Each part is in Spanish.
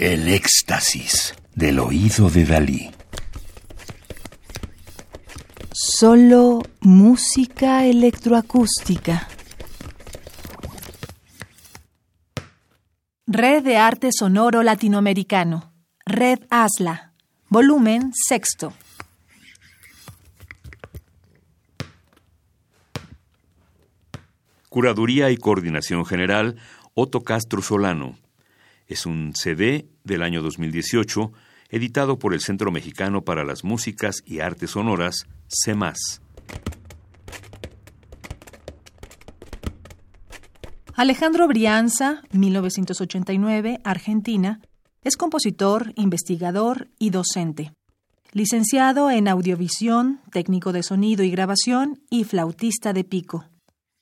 El éxtasis del oído de Dalí. Solo música electroacústica. Red de Arte Sonoro Latinoamericano. Red ASLA. Volumen sexto. Curaduría y Coordinación General, Otto Castro Solano. Es un CD del año 2018, editado por el Centro Mexicano para las Músicas y Artes Sonoras, CEMAS. Alejandro Brianza, 1989, Argentina, es compositor, investigador y docente. Licenciado en audiovisión, técnico de sonido y grabación y flautista de pico.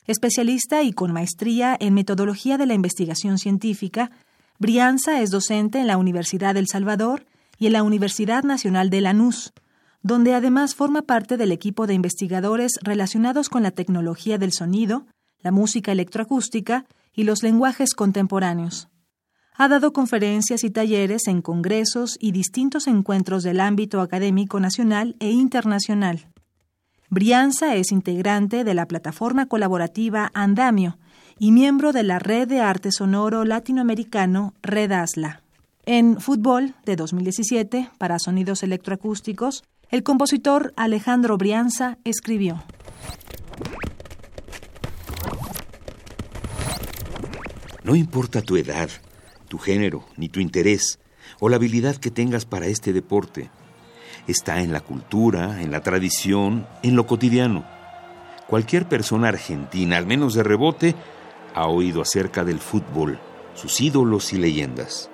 Especialista y con maestría en metodología de la investigación científica, Brianza es docente en la Universidad del Salvador y en la Universidad Nacional de Lanús, donde además forma parte del equipo de investigadores relacionados con la tecnología del sonido, la música electroacústica y los lenguajes contemporáneos. Ha dado conferencias y talleres en congresos y distintos encuentros del ámbito académico nacional e internacional. Brianza es integrante de la plataforma colaborativa Andamio, y miembro de la Red de Arte Sonoro Latinoamericano Red ASLA. En Fútbol de 2017, para sonidos electroacústicos, el compositor Alejandro Brianza escribió. No importa tu edad, tu género, ni tu interés, o la habilidad que tengas para este deporte. Está en la cultura, en la tradición, en lo cotidiano. Cualquier persona argentina, al menos de rebote, ha oído acerca del fútbol, sus ídolos y leyendas.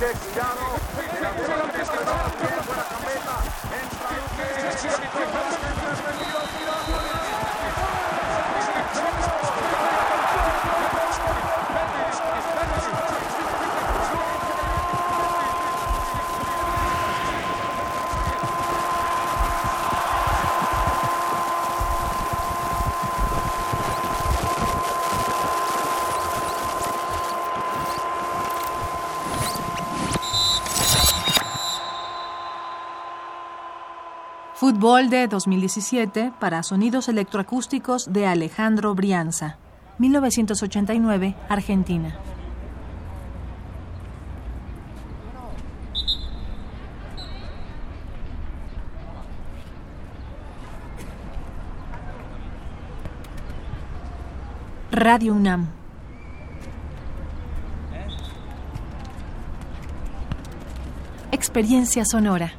Felix Gano. Fútbol de 2017 para sonidos electroacústicos de Alejandro Brianza, 1989, Argentina. Radio UNAM. Experiencia sonora.